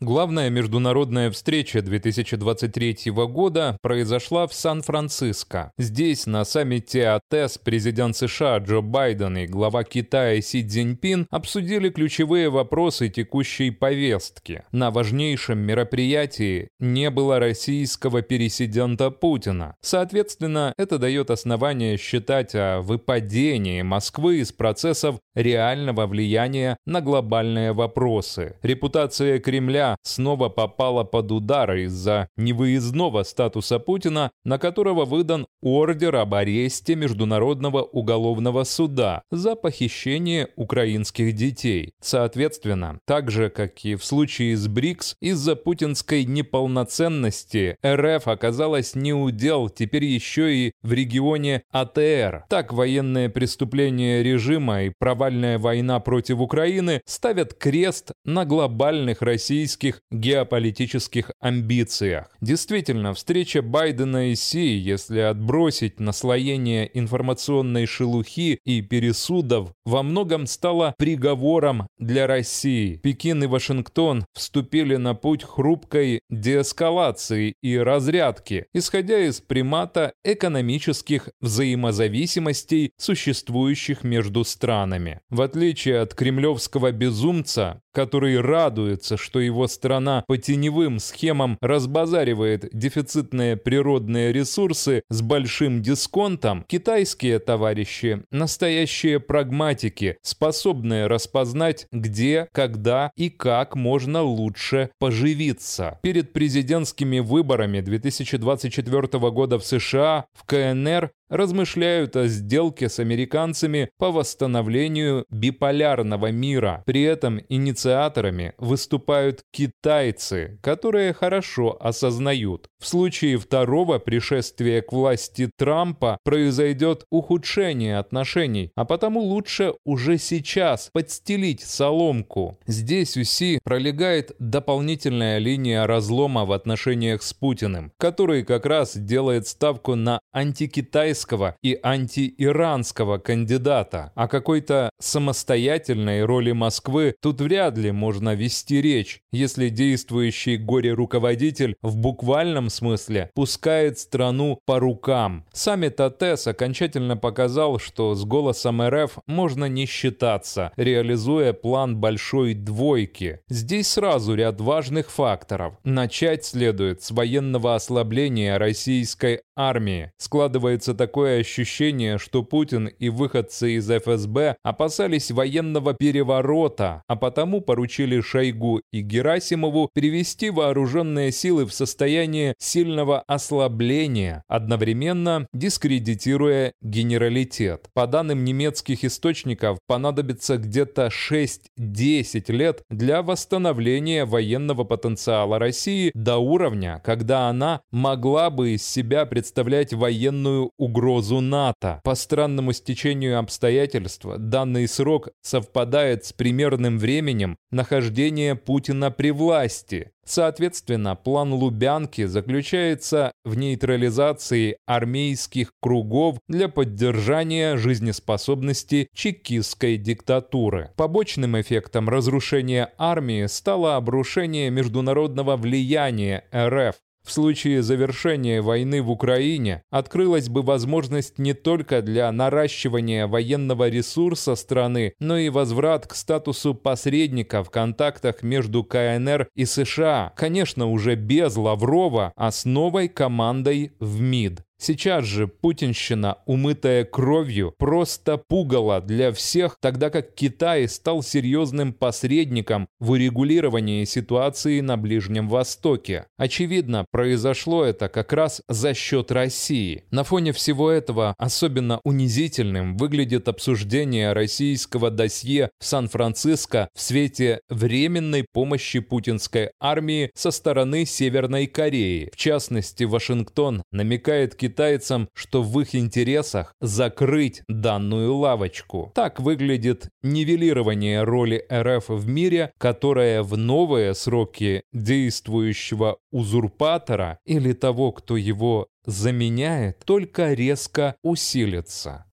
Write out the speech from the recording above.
Главная международная встреча 2023 года произошла в Сан-Франциско. Здесь, на саммите АТЭС, президент США Джо Байден и глава Китая Си Цзиньпин обсудили ключевые вопросы текущей повестки. На важнейшем мероприятии не было российского пересидента Путина. Соответственно, это дает основание считать о выпадении Москвы из процессов реального влияния на глобальные вопросы. Репутация Кремля снова попала под удар из-за невыездного статуса Путина, на которого выдан ордер об аресте Международного уголовного суда за похищение украинских детей. Соответственно, так же, как и в случае с БРИКС, из-за путинской неполноценности РФ оказалась неудел теперь еще и в регионе АТР. Так военные преступления режима и провальная война против Украины ставят крест на глобальных российских российских геополитических амбициях. Действительно, встреча Байдена и Си, если отбросить наслоение информационной шелухи и пересудов, во многом стала приговором для России. Пекин и Вашингтон вступили на путь хрупкой деэскалации и разрядки, исходя из примата экономических взаимозависимостей, существующих между странами. В отличие от кремлевского безумца, который радуется, что его страна по теневым схемам разбазаривает дефицитные природные ресурсы с большим дисконтом, китайские товарищи – настоящие прагматики, способные распознать, где, когда и как можно лучше поживиться. Перед президентскими выборами 2024 года в США в КНР размышляют о сделке с американцами по восстановлению биполярного мира. При этом инициаторами выступают китайцы, которые хорошо осознают. В случае второго пришествия к власти Трампа произойдет ухудшение отношений, а потому лучше уже сейчас подстелить соломку. Здесь у Си пролегает дополнительная линия разлома в отношениях с Путиным, который как раз делает ставку на антикитайское китайского и антииранского кандидата. О какой-то самостоятельной роли Москвы тут вряд ли можно вести речь, если действующий горе-руководитель в буквальном смысле пускает страну по рукам. Саммит АТЭС окончательно показал, что с голосом РФ можно не считаться, реализуя план большой двойки. Здесь сразу ряд важных факторов. Начать следует с военного ослабления российской армии. Складывается такое ощущение, что Путин и выходцы из ФСБ опасались военного переворота, а потому поручили Шойгу и Герасимову привести вооруженные силы в состояние сильного ослабления, одновременно дискредитируя генералитет. По данным немецких источников, понадобится где-то 6-10 лет для восстановления военного потенциала России до уровня, когда она могла бы из себя представлять военную угрозу НАТО. По странному стечению обстоятельств, данный срок совпадает с примерным временем нахождения Путина при власти. Соответственно, план Лубянки заключается в нейтрализации армейских кругов для поддержания жизнеспособности чекистской диктатуры. Побочным эффектом разрушения армии стало обрушение международного влияния РФ, в случае завершения войны в Украине открылась бы возможность не только для наращивания военного ресурса страны, но и возврат к статусу посредника в контактах между КНР и США, конечно, уже без Лаврова, а с новой командой в МИД. Сейчас же путинщина, умытая кровью, просто пугала для всех, тогда как Китай стал серьезным посредником в урегулировании ситуации на Ближнем Востоке. Очевидно, произошло это как раз за счет России. На фоне всего этого особенно унизительным выглядит обсуждение российского досье в Сан-Франциско в свете временной помощи путинской армии со стороны Северной Кореи. В частности, Вашингтон намекает китайцам, что в их интересах закрыть данную лавочку. Так выглядит нивелирование роли РФ в мире, которая в новые сроки действующего узурпатора или того, кто его заменяет, только резко усилится.